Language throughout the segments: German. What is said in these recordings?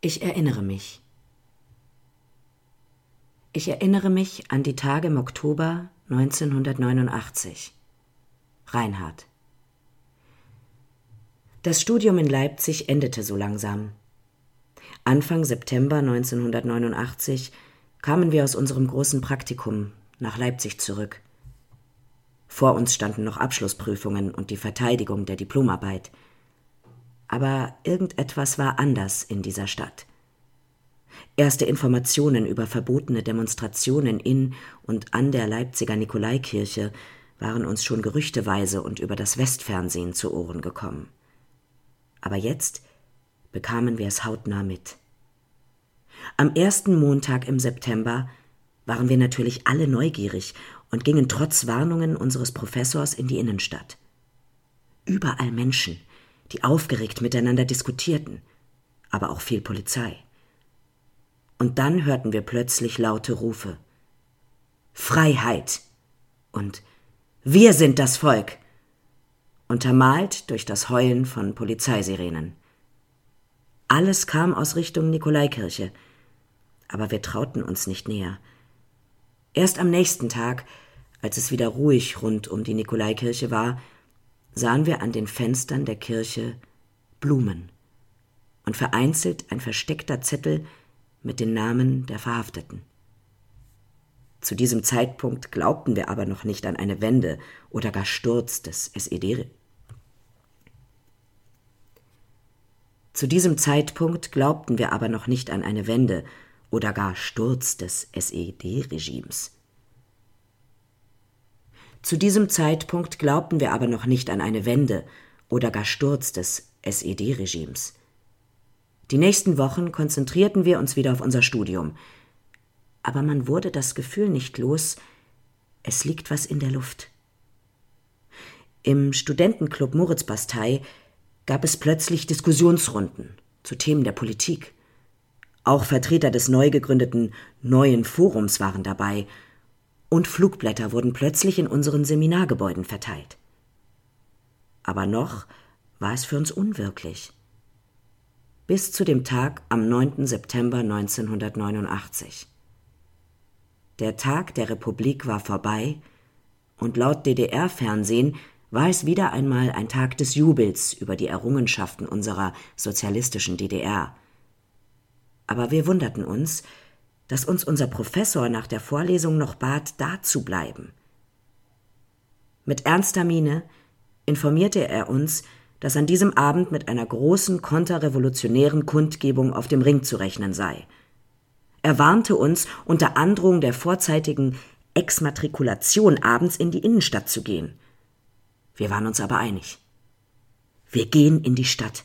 Ich erinnere mich. Ich erinnere mich an die Tage im Oktober 1989. Reinhard. Das Studium in Leipzig endete so langsam. Anfang September 1989 kamen wir aus unserem großen Praktikum nach Leipzig zurück. Vor uns standen noch Abschlussprüfungen und die Verteidigung der Diplomarbeit. Aber irgendetwas war anders in dieser Stadt. Erste Informationen über verbotene Demonstrationen in und an der Leipziger Nikolaikirche waren uns schon gerüchteweise und über das Westfernsehen zu Ohren gekommen. Aber jetzt bekamen wir es hautnah mit. Am ersten Montag im September waren wir natürlich alle neugierig und gingen trotz Warnungen unseres Professors in die Innenstadt. Überall Menschen, die aufgeregt miteinander diskutierten, aber auch viel Polizei. Und dann hörten wir plötzlich laute Rufe. Freiheit und Wir sind das Volk, untermalt durch das Heulen von Polizeisirenen. Alles kam aus Richtung Nikolaikirche, aber wir trauten uns nicht näher. Erst am nächsten Tag, als es wieder ruhig rund um die Nikolaikirche war, sahen wir an den Fenstern der Kirche Blumen und vereinzelt ein versteckter Zettel mit den Namen der Verhafteten. Zu diesem Zeitpunkt glaubten wir aber noch nicht an eine Wende oder gar Sturz des SED. Zu diesem Zeitpunkt glaubten wir aber noch nicht an eine Wende oder gar Sturz des SED-Regimes. Zu diesem Zeitpunkt glaubten wir aber noch nicht an eine Wende oder gar Sturz des SED-Regimes. Die nächsten Wochen konzentrierten wir uns wieder auf unser Studium. Aber man wurde das Gefühl nicht los, es liegt was in der Luft. Im Studentenclub Moritzbastei gab es plötzlich Diskussionsrunden zu Themen der Politik. Auch Vertreter des neu gegründeten Neuen Forums waren dabei, und Flugblätter wurden plötzlich in unseren Seminargebäuden verteilt. Aber noch war es für uns unwirklich. Bis zu dem Tag am 9. September 1989. Der Tag der Republik war vorbei, und laut DDR-Fernsehen war es wieder einmal ein Tag des Jubels über die Errungenschaften unserer sozialistischen DDR – aber wir wunderten uns, dass uns unser Professor nach der Vorlesung noch bat, da zu bleiben. Mit ernster Miene informierte er uns, dass an diesem Abend mit einer großen konterrevolutionären Kundgebung auf dem Ring zu rechnen sei. Er warnte uns, unter Androhung der vorzeitigen Exmatrikulation abends in die Innenstadt zu gehen. Wir waren uns aber einig. Wir gehen in die Stadt,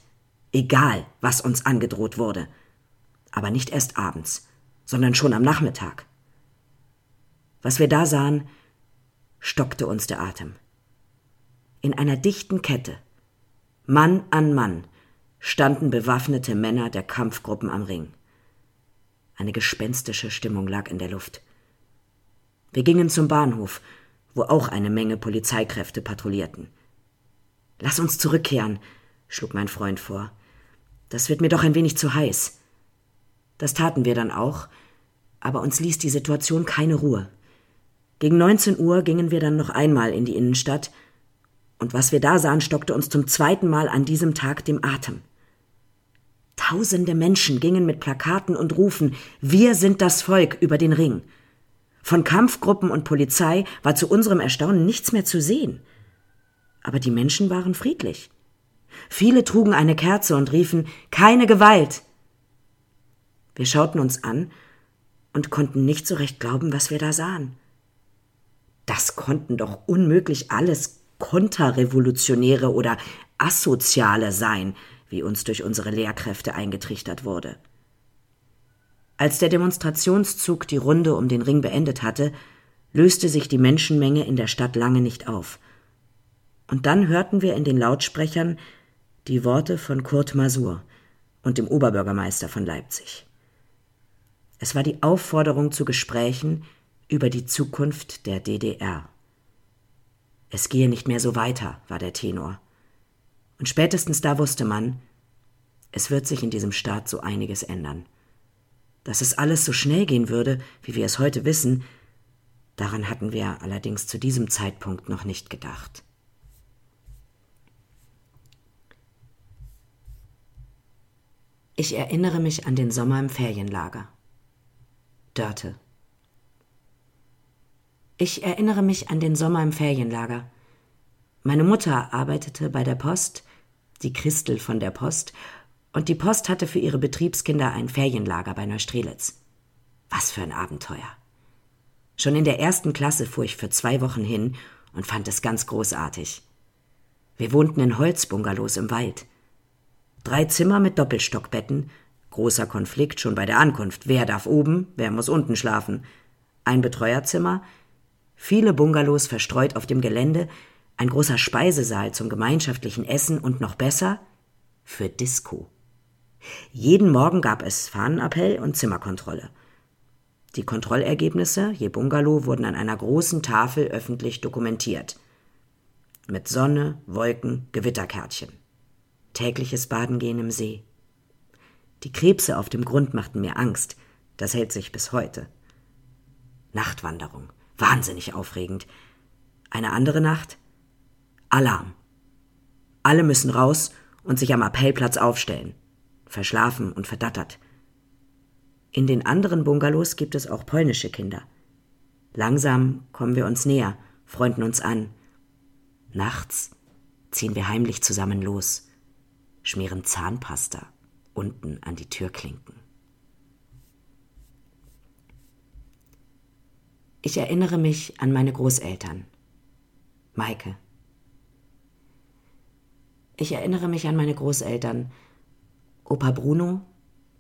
egal was uns angedroht wurde aber nicht erst abends, sondern schon am Nachmittag. Was wir da sahen, stockte uns der Atem. In einer dichten Kette, Mann an Mann, standen bewaffnete Männer der Kampfgruppen am Ring. Eine gespenstische Stimmung lag in der Luft. Wir gingen zum Bahnhof, wo auch eine Menge Polizeikräfte patrouillierten. Lass uns zurückkehren, schlug mein Freund vor. Das wird mir doch ein wenig zu heiß. Das taten wir dann auch, aber uns ließ die Situation keine Ruhe. Gegen 19 Uhr gingen wir dann noch einmal in die Innenstadt, und was wir da sahen, stockte uns zum zweiten Mal an diesem Tag dem Atem. Tausende Menschen gingen mit Plakaten und Rufen Wir sind das Volk über den Ring. Von Kampfgruppen und Polizei war zu unserem Erstaunen nichts mehr zu sehen. Aber die Menschen waren friedlich. Viele trugen eine Kerze und riefen Keine Gewalt, wir schauten uns an und konnten nicht so recht glauben, was wir da sahen. Das konnten doch unmöglich alles Konterrevolutionäre oder Asoziale sein, wie uns durch unsere Lehrkräfte eingetrichtert wurde. Als der Demonstrationszug die Runde um den Ring beendet hatte, löste sich die Menschenmenge in der Stadt lange nicht auf. Und dann hörten wir in den Lautsprechern die Worte von Kurt Masur und dem Oberbürgermeister von Leipzig. Es war die Aufforderung zu Gesprächen über die Zukunft der DDR. Es gehe nicht mehr so weiter, war der Tenor. Und spätestens da wusste man, Es wird sich in diesem Staat so einiges ändern. Dass es alles so schnell gehen würde, wie wir es heute wissen, daran hatten wir allerdings zu diesem Zeitpunkt noch nicht gedacht. Ich erinnere mich an den Sommer im Ferienlager. Dörte. Ich erinnere mich an den Sommer im Ferienlager. Meine Mutter arbeitete bei der Post, die Christel von der Post, und die Post hatte für ihre Betriebskinder ein Ferienlager bei Neustrelitz. Was für ein Abenteuer. Schon in der ersten Klasse fuhr ich für zwei Wochen hin und fand es ganz großartig. Wir wohnten in Holzbungalows im Wald. Drei Zimmer mit Doppelstockbetten, großer Konflikt schon bei der Ankunft. Wer darf oben, wer muss unten schlafen? Ein Betreuerzimmer, viele Bungalows verstreut auf dem Gelände, ein großer Speisesaal zum gemeinschaftlichen Essen und noch besser für Disco. Jeden Morgen gab es Fahnenappell und Zimmerkontrolle. Die Kontrollergebnisse je Bungalow wurden an einer großen Tafel öffentlich dokumentiert. Mit Sonne, Wolken, Gewitterkärtchen. Tägliches Badengehen im See. Die Krebse auf dem Grund machten mir Angst. Das hält sich bis heute. Nachtwanderung. Wahnsinnig aufregend. Eine andere Nacht? Alarm. Alle müssen raus und sich am Appellplatz aufstellen. Verschlafen und verdattert. In den anderen Bungalows gibt es auch polnische Kinder. Langsam kommen wir uns näher, freunden uns an. Nachts ziehen wir heimlich zusammen los schmieren Zahnpasta unten an die Türklinken. Ich erinnere mich an meine Großeltern. Maike. Ich erinnere mich an meine Großeltern. Opa Bruno,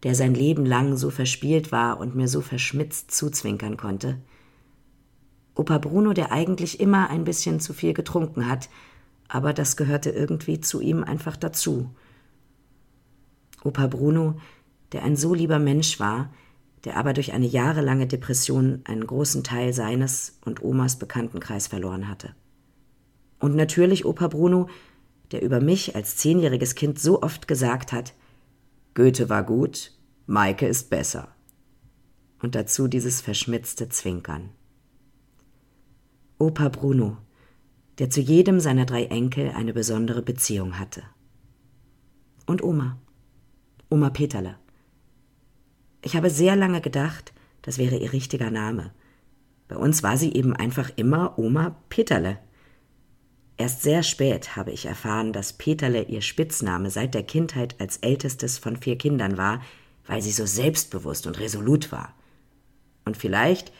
der sein Leben lang so verspielt war und mir so verschmitzt zuzwinkern konnte. Opa Bruno, der eigentlich immer ein bisschen zu viel getrunken hat, aber das gehörte irgendwie zu ihm einfach dazu. Opa Bruno, der ein so lieber Mensch war, der aber durch eine jahrelange Depression einen großen Teil seines und Omas Bekanntenkreis verloren hatte. Und natürlich Opa Bruno, der über mich als zehnjähriges Kind so oft gesagt hat, Goethe war gut, Maike ist besser. Und dazu dieses verschmitzte Zwinkern. Opa Bruno, der zu jedem seiner drei Enkel eine besondere Beziehung hatte. Und Oma. Oma Peterle. Ich habe sehr lange gedacht, das wäre ihr richtiger Name. Bei uns war sie eben einfach immer Oma Peterle. Erst sehr spät habe ich erfahren, dass Peterle ihr Spitzname seit der Kindheit als ältestes von vier Kindern war, weil sie so selbstbewusst und resolut war. Und vielleicht,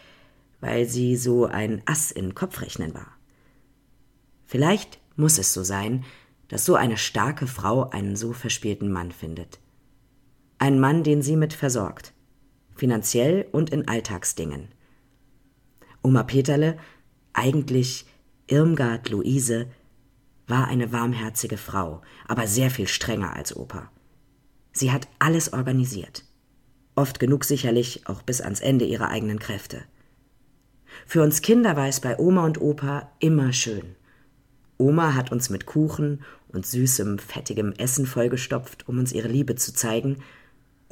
weil sie so ein Ass in Kopfrechnen war. Vielleicht muss es so sein, dass so eine starke Frau einen so verspielten Mann findet. Ein Mann, den sie mit versorgt. Finanziell und in Alltagsdingen. Oma Peterle, eigentlich Irmgard Luise, war eine warmherzige Frau, aber sehr viel strenger als Opa. Sie hat alles organisiert. Oft genug sicherlich auch bis ans Ende ihrer eigenen Kräfte. Für uns Kinder war es bei Oma und Opa immer schön. Oma hat uns mit Kuchen und süßem, fettigem Essen vollgestopft, um uns ihre Liebe zu zeigen,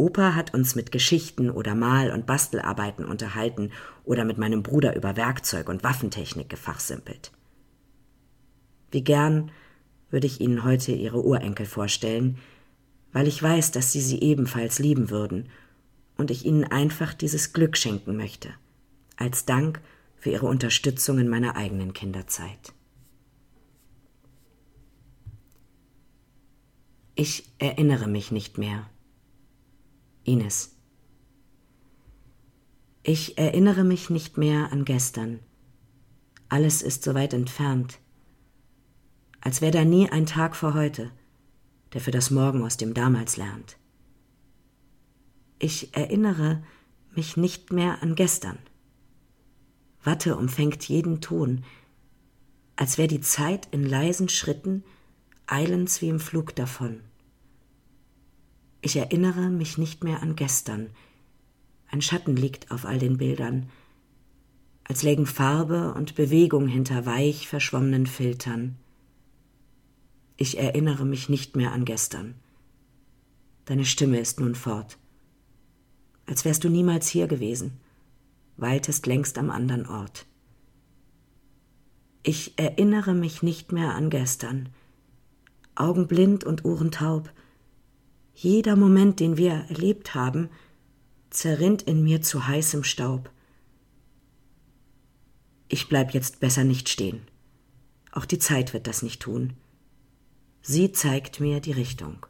Opa hat uns mit Geschichten oder Mal- und Bastelarbeiten unterhalten oder mit meinem Bruder über Werkzeug und Waffentechnik gefachsimpelt. Wie gern würde ich Ihnen heute Ihre Urenkel vorstellen, weil ich weiß, dass Sie sie ebenfalls lieben würden und ich Ihnen einfach dieses Glück schenken möchte, als Dank für Ihre Unterstützung in meiner eigenen Kinderzeit. Ich erinnere mich nicht mehr, Ines. Ich erinnere mich nicht mehr an gestern. Alles ist so weit entfernt. Als wäre da nie ein Tag vor heute, der für das Morgen aus dem Damals lernt. Ich erinnere mich nicht mehr an gestern. Watte umfängt jeden Ton, als wäre die Zeit in leisen Schritten eilends wie im Flug davon. Ich erinnere mich nicht mehr an gestern. Ein Schatten liegt auf all den Bildern, als lägen Farbe und Bewegung hinter weich verschwommenen Filtern. Ich erinnere mich nicht mehr an gestern. Deine Stimme ist nun fort. Als wärst du niemals hier gewesen, weiltest längst am anderen Ort. Ich erinnere mich nicht mehr an gestern. Augenblind und ohrentaub. Jeder Moment, den wir erlebt haben, zerrinnt in mir zu heißem Staub. Ich bleib jetzt besser nicht stehen. Auch die Zeit wird das nicht tun. Sie zeigt mir die Richtung.